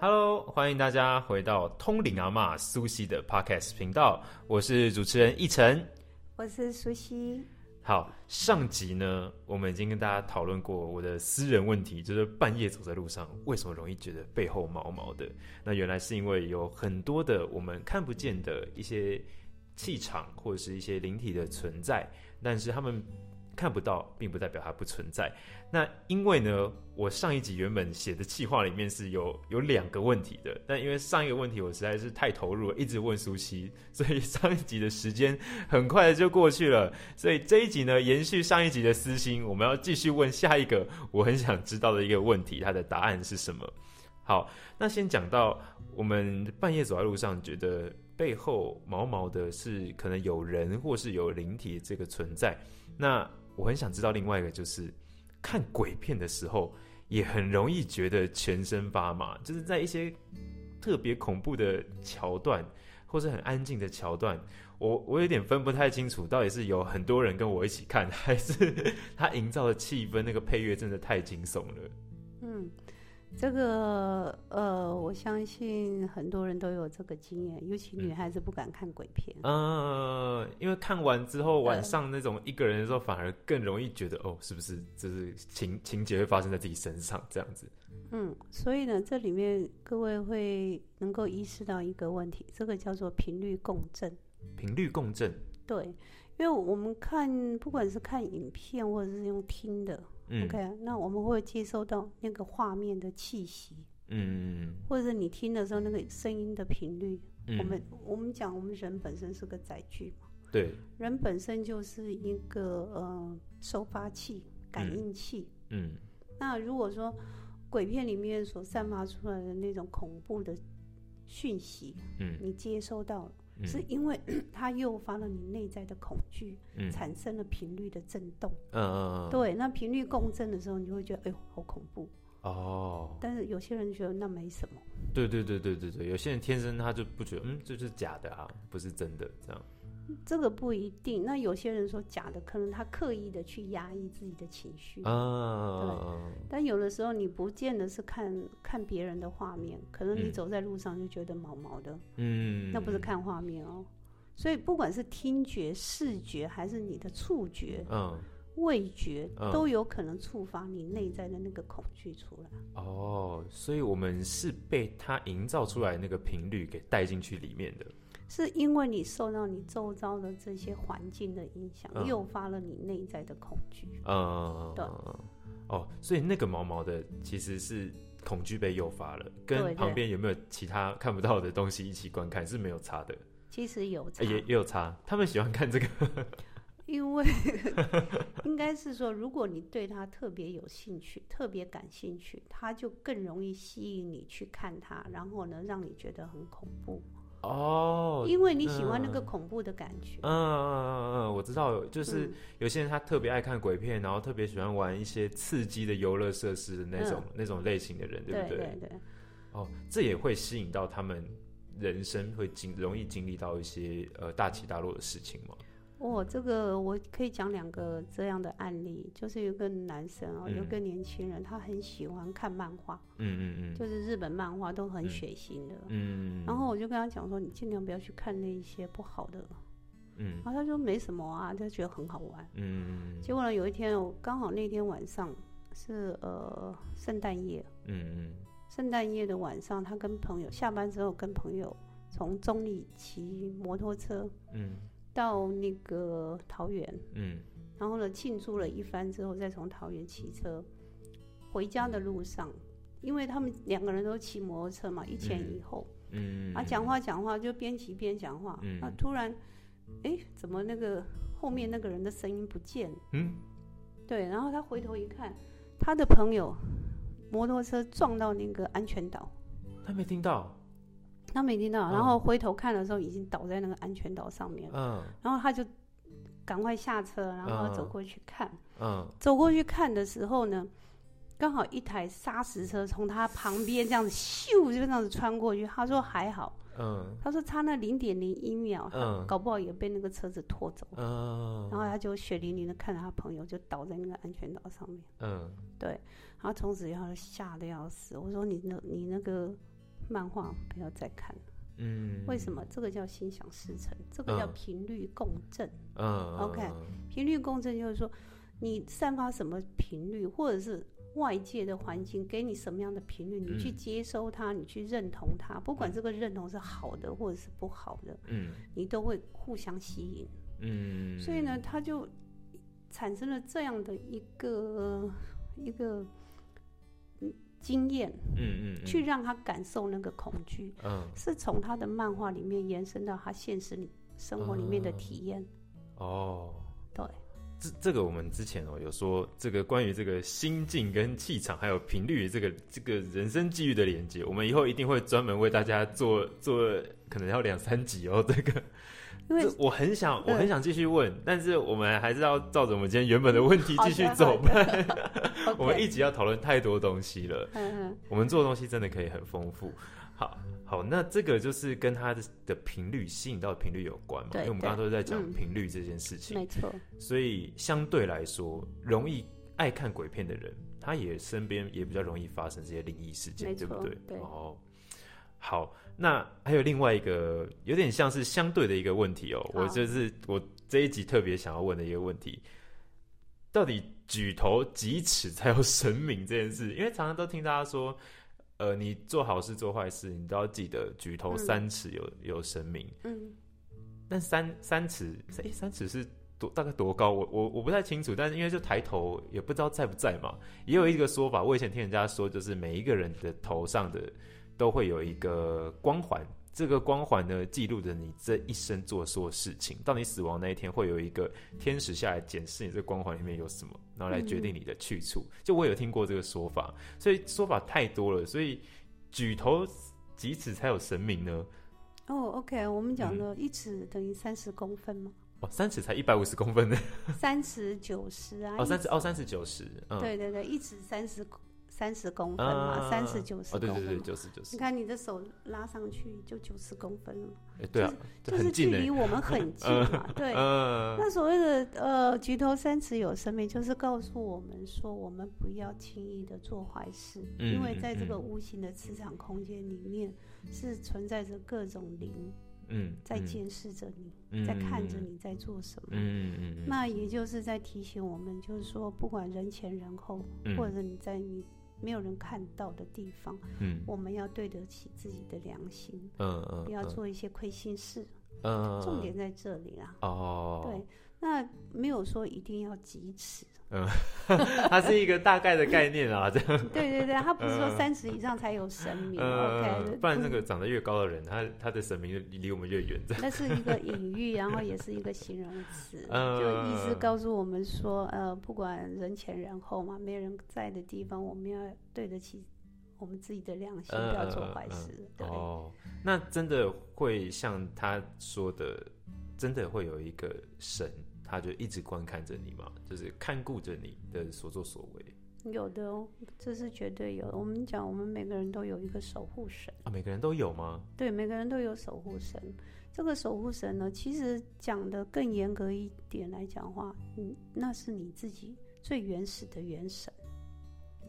Hello，欢迎大家回到通灵阿妈苏西的 Podcast 频道，我是主持人奕晨。我是苏西。好，上集呢，我们已经跟大家讨论过我的私人问题，就是半夜走在路上，为什么容易觉得背后毛毛的？那原来是因为有很多的我们看不见的一些气场或者是一些灵体的存在，但是他们。看不到，并不代表它不存在。那因为呢，我上一集原本写的计划里面是有有两个问题的，但因为上一个问题我实在是太投入了，一直问苏西，所以上一集的时间很快的就过去了。所以这一集呢，延续上一集的私心，我们要继续问下一个我很想知道的一个问题，它的答案是什么？好，那先讲到我们半夜走在路上，觉得背后毛毛的，是可能有人或是有灵体这个存在，那。我很想知道另外一个，就是看鬼片的时候，也很容易觉得全身发麻，就是在一些特别恐怖的桥段，或是很安静的桥段，我我有点分不太清楚，到底是有很多人跟我一起看，还是他营造的气氛，那个配乐真的太惊悚了。嗯。这个呃，我相信很多人都有这个经验，尤其女孩子不敢看鬼片。嗯，因为看完之后晚上那种一个人的时候，反而更容易觉得哦，是不是就是情情节会发生在自己身上这样子？嗯，所以呢，这里面各位会能够意识到一个问题，这个叫做频率共振。频率共振。对，因为我们看不管是看影片或者是用听的。OK，那我们会接收到那个画面的气息，嗯，或者你听的时候那个声音的频率。我们我们讲，我们人本身是个载具嘛，对，人本身就是一个呃收发器、感应器，嗯。那如果说鬼片里面所散发出来的那种恐怖的讯息，嗯，你接收到了。是因为 它诱发了你内在的恐惧，产生了频率的震动。嗯嗯嗯。对，那频率共振的时候，你就会觉得哎呦好恐怖。哦。但是有些人觉得那没什么。对对对对对对，有些人天生他就不觉得，嗯，这是假的啊，不是真的这样。这个不一定。那有些人说假的，可能他刻意的去压抑自己的情绪。啊。对。但有的时候你不见得是看看别人的画面，可能你走在路上就觉得毛毛的。嗯。那不是看画面哦。所以不管是听觉、视觉，还是你的触觉、嗯，味觉，都有可能触发你内在的那个恐惧出来。哦，所以我们是被他营造出来那个频率给带进去里面的。是因为你受到你周遭的这些环境的影响，诱发了你内在的恐惧。嗯，对。哦，所以那个毛毛的其实是恐惧被诱发了，跟旁边有没有其他看不到的东西一起观看是没有差的。其实有差，也也有差。他们喜欢看这个，因为 应该是说，如果你对他特别有兴趣、特别感兴趣，他就更容易吸引你去看他，然后呢，让你觉得很恐怖。哦，因为你喜欢那个恐怖的感觉。嗯嗯嗯嗯，我知道，就是有些人他特别爱看鬼片，然后特别喜欢玩一些刺激的游乐设施的那种那种类型的人，对不对？对对。哦，这也会吸引到他们人生会经容易经历到一些呃大起大落的事情吗？哦，这个我可以讲两个这样的案例，就是有个男生哦，有个年轻人，他很喜欢看漫画，嗯嗯嗯，就是日本漫画都很血腥的，嗯，然后我就跟他讲说，你尽量不要去看那一些不好的，嗯，然后他说没什么啊，他觉得很好玩，嗯，结果呢，有一天我刚好那天晚上是呃圣诞夜，嗯嗯，圣诞夜的晚上，他跟朋友下班之后跟朋友从中里骑摩托车，嗯。到那个桃园，嗯，然后呢庆祝了一番之后，再从桃园骑车回家的路上，因为他们两个人都骑摩托车嘛，一前一后，嗯，啊讲话讲话就边骑边讲话，嗯，啊突然，哎，怎么那个后面那个人的声音不见？嗯，对，然后他回头一看，他的朋友摩托车撞到那个安全岛，他没听到。他没听到，然后回头看的时候，已经倒在那个安全岛上面。嗯，然后他就赶快下车，然后走过去看。嗯，走过去看的时候呢，刚好一台砂石车从他旁边这样子咻就这样子穿过去。他说还好，嗯，他说差那零点零一秒，嗯，搞不好也被那个车子拖走。嗯，然后他就血淋淋的看着他朋友就倒在那个安全岛上面。嗯，对，然后从此以后吓得要死。我说你那，你那个。漫画不要再看了。嗯，为什么？这个叫心想事成，这个叫频率共振。嗯，OK，频率共振就是说，你散发什么频率，或者是外界的环境给你什么样的频率，你去接收它，你去认同它，不管这个认同是好的或者是不好的，嗯，你都会互相吸引。嗯，所以呢，它就产生了这样的一个一个。经验，嗯嗯，去让他感受那个恐惧，嗯，是从他的漫画里面延伸到他现实里生活里面的体验。哦，对，这这个我们之前哦有说这个关于这个心境跟气场还有频率这个这个人生际遇的连接，我们以后一定会专门为大家做做，可能要两三集哦这个。因为我很想，我很想继续问，但是我们还是要照着我们今天原本的问题继续走。我们一集要讨论太多东西了。嗯我们做的东西真的可以很丰富。好，好，那这个就是跟它的的频率吸引到的频率有关嘛？因为我们刚刚都是在讲频率这件事情。没错。所以相对来说，容易爱看鬼片的人，他也身边也比较容易发生这些灵异事件，对不对？对。哦。好，那还有另外一个有点像是相对的一个问题哦，我就是我这一集特别想要问的一个问题，到底举头几尺才有神明这件事？因为常常都听大家说，呃，你做好事做坏事，你都要记得举头三尺有有神明。嗯，但三三尺，哎，三尺是多大概多高？我我我不太清楚，但是因为就抬头也不知道在不在嘛，也有一个说法，我以前听人家说，就是每一个人的头上的。都会有一个光环，这个光环呢，记录着你这一生做所有事情。到你死亡那一天，会有一个天使下来检视你这光环里面有什么，然后来决定你的去处。就我有听过这个说法，所以说法太多了。所以举头几尺才有神明呢？哦，OK，我们讲的一尺等于三十公分吗？哦，三尺才一百五十公分呢？三尺九十啊？哦，三尺哦，三尺九十。嗯对对对，一尺三十公。三十公分嘛，三十九十公分。哦，对对对，九十九十。你看你的手拉上去就九十公分了。哎，对啊，就是距离我们很近 嘛。对。那所谓的呃，举头三尺有神明，就是告诉我们说，我们不要轻易的做坏事，因为在这个无形的磁场空间里面，是存在着各种灵，嗯，在监视着你，在看着你在做什么。嗯嗯嗯。那也就是在提醒我们，就是说，不管人前人后，或者你在你。没有人看到的地方，嗯，我们要对得起自己的良心，嗯嗯，不要做一些亏心事，嗯，重点在这里啊，哦，对，那没有说一定要几尺。嗯，它是一个大概的概念啊，这样。对对对，它不是说三十以上才有神明，OK？不然那个长得越高的人，他他的神明就离我们越远。那是一个隐喻，然后也是一个形容词，就意思告诉我们说，呃，不管人前人后嘛，没人在的地方，我们要对得起我们自己的良心，不要做坏事。哦，那真的会像他说的，真的会有一个神。他就一直观看着你嘛，就是看顾着你的所作所为。有的哦，这是绝对有。我们讲，我们每个人都有一个守护神啊，每个人都有吗？对，每个人都有守护神。这个守护神呢，其实讲的更严格一点来讲话，嗯，那是你自己最原始的元神。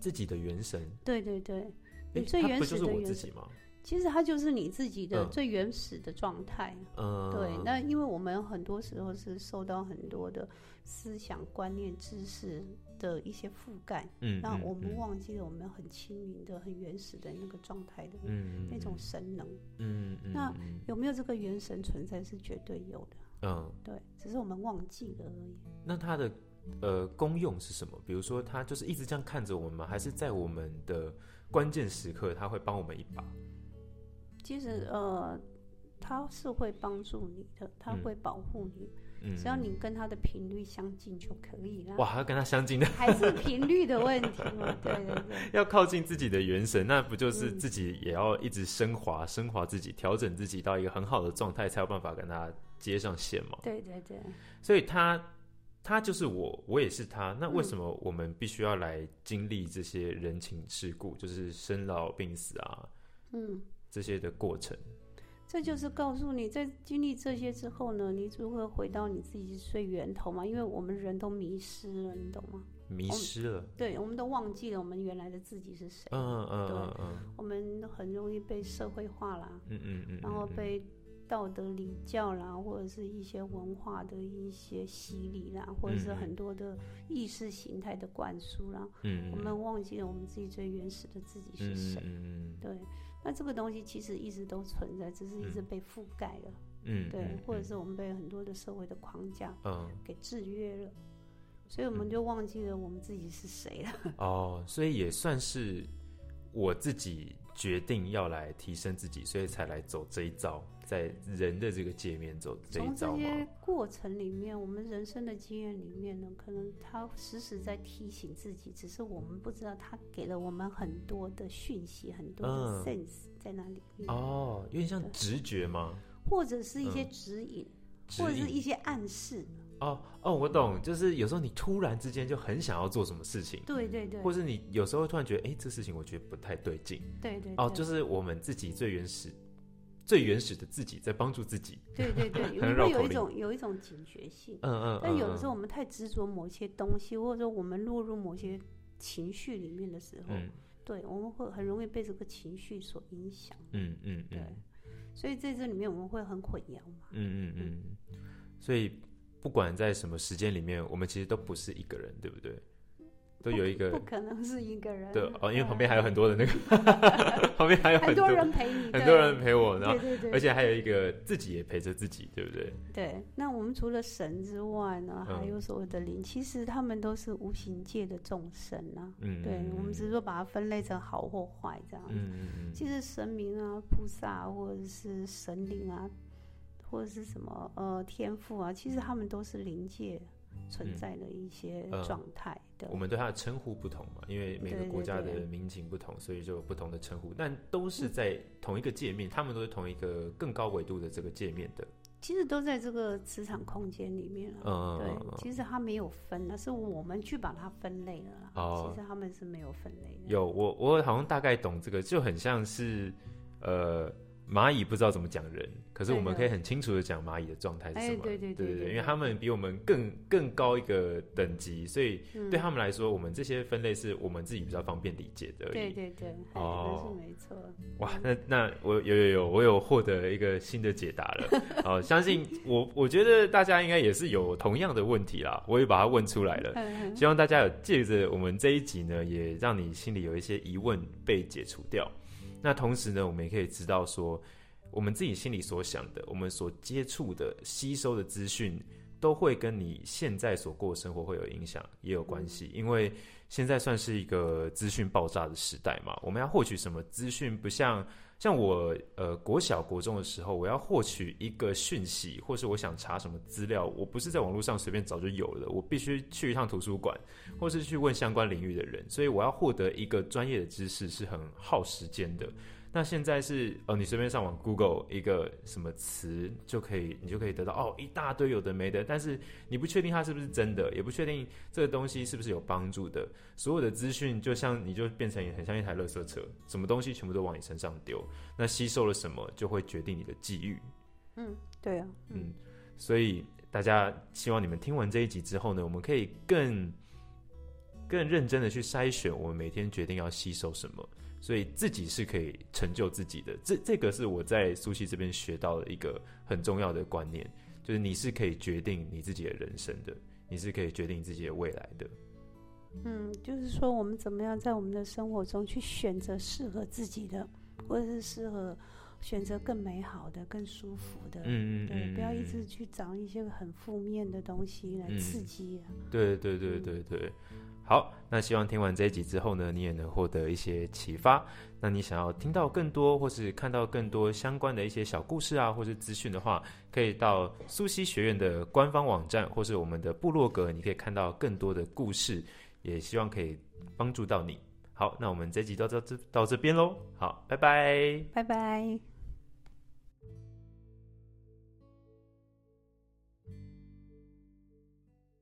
自己的元神？对对对，你最原始的元神吗？其实它就是你自己的最原始的状态，嗯，对。那因为我们很多时候是受到很多的思想观念、知识的一些覆盖，嗯，那我们忘记了我们很清明的、很原始的那个状态的，嗯那种神能，嗯嗯。那有没有这个元神存在是绝对有的，嗯，对，只是我们忘记了而已。那它的呃功用是什么？比如说，它就是一直这样看着我们吗？还是在我们的关键时刻，它会帮我们一把？其实呃，他是会帮助你的，他会保护你，只要你跟他的频率相近就可以了。哇，还要跟他相近的，还是频率的问题吗？对对对，要靠近自己的元神，那不就是自己也要一直升华、升华自己，调整自己到一个很好的状态，才有办法跟他接上线嘛？对对对，所以他他就是我，我也是他。那为什么我们必须要来经历这些人情世故，就是生老病死啊？嗯。这些的过程，这就是告诉你，在经历这些之后呢，你如何回到你自己最源头嘛？因为我们人都迷失了，你懂吗？迷失了。对，我们都忘记了我们原来的自己是谁。嗯嗯嗯嗯。我们很容易被社会化啦。嗯嗯嗯。然后被道德礼教啦，或者是一些文化的一些洗礼啦，或者是很多的意识形态的灌输啦。嗯。我们忘记了我们自己最原始的自己是谁。嗯嗯。对。那这个东西其实一直都存在，只是一直被覆盖了。嗯。对，或者是我们被很多的社会的框架嗯给制约了。所以我们就忘记了我们自己是谁了。哦，所以也算是我自己决定要来提升自己，所以才来走这一招，在人的这个界面走这一招从这些过程里面，我们人生的经验里面呢，可能他时时在提醒自己，只是我们不知道他给了我们很多的讯息，很多的 sense 在那里面。哦，有点像直觉吗？或者是一些指引，或者是一些暗示。哦哦，我懂，就是有时候你突然之间就很想要做什么事情，对对对，或是你有时候突然觉得，哎，这事情我觉得不太对劲，对对，哦，就是我们自己最原始、最原始的自己在帮助自己，对对对，会有一种有一种警觉性，嗯嗯，但有的时候我们太执着某些东西，或者说我们落入某些情绪里面的时候，对，我们会很容易被这个情绪所影响，嗯嗯，对，所以在这里面我们会很混淆嘛，嗯嗯嗯，所以。不管在什么时间里面，我们其实都不是一个人，对不对？都有一个不可能是一个人。对哦，因为旁边还有很多的那个，旁边还有很多人陪你，很多人陪我，然后而且还有一个自己也陪着自己，对不对？对。那我们除了神之外呢，还有所谓的灵，其实他们都是无形界的众生啊。嗯。对我们只是说把它分类成好或坏这样子。嗯嗯嗯。其实神明啊、菩萨或者是神灵啊。或者是什么呃天赋啊，其实他们都是临界存在的一些状态的。我们对他的称呼不同嘛，因为每个国家的民情不同，所以就有不同的称呼。但都是在同一个界面，他们都是同一个更高维度的这个界面的。其实都在这个磁场空间里面了。嗯，对，其实它没有分，那是我们去把它分类了啦。哦，其实他们是没有分类的。有我，我好像大概懂这个，就很像是呃。蚂蚁不知道怎么讲人，可是我们可以很清楚的讲蚂蚁的状态是什么。对对对对，因为他们比我们更更高一个等级，所以对他们来说，我们这些分类是我们自己比较方便理解的。对对对，哦，是没错。哇，那那我有有有，我有获得一个新的解答了。哦，相信我，我觉得大家应该也是有同样的问题啦，我也把它问出来了。希望大家有借着我们这一集呢，也让你心里有一些疑问被解除掉。那同时呢，我们也可以知道说，我们自己心里所想的，我们所接触的、吸收的资讯，都会跟你现在所过的生活会有影响，也有关系，因为。现在算是一个资讯爆炸的时代嘛？我们要获取什么资讯？不像像我呃国小国中的时候，我要获取一个讯息，或是我想查什么资料，我不是在网络上随便找就有了，我必须去一趟图书馆，或是去问相关领域的人。所以我要获得一个专业的知识是很耗时间的。那现在是哦，你随便上网 Google 一个什么词就可以，你就可以得到哦一大堆有的没的，但是你不确定它是不是真的，也不确定这个东西是不是有帮助的。所有的资讯就像你就变成很像一台垃圾车，什么东西全部都往你身上丢，那吸收了什么就会决定你的际遇。嗯，对啊，嗯，所以大家希望你们听完这一集之后呢，我们可以更更认真的去筛选我们每天决定要吸收什么。所以自己是可以成就自己的，这这个是我在苏西这边学到的一个很重要的观念，就是你是可以决定你自己的人生的，你是可以决定自己的未来的。嗯，就是说我们怎么样在我们的生活中去选择适合自己的，或者是适合选择更美好的、更舒服的。嗯嗯对，不要一直去找一些很负面的东西来刺激。对对对对对。好，那希望听完这一集之后呢，你也能获得一些启发。那你想要听到更多，或是看到更多相关的一些小故事啊，或是资讯的话，可以到苏西学院的官方网站，或是我们的部落格，你可以看到更多的故事。也希望可以帮助到你。好，那我们这集到这这到这边喽。好，拜拜，拜拜。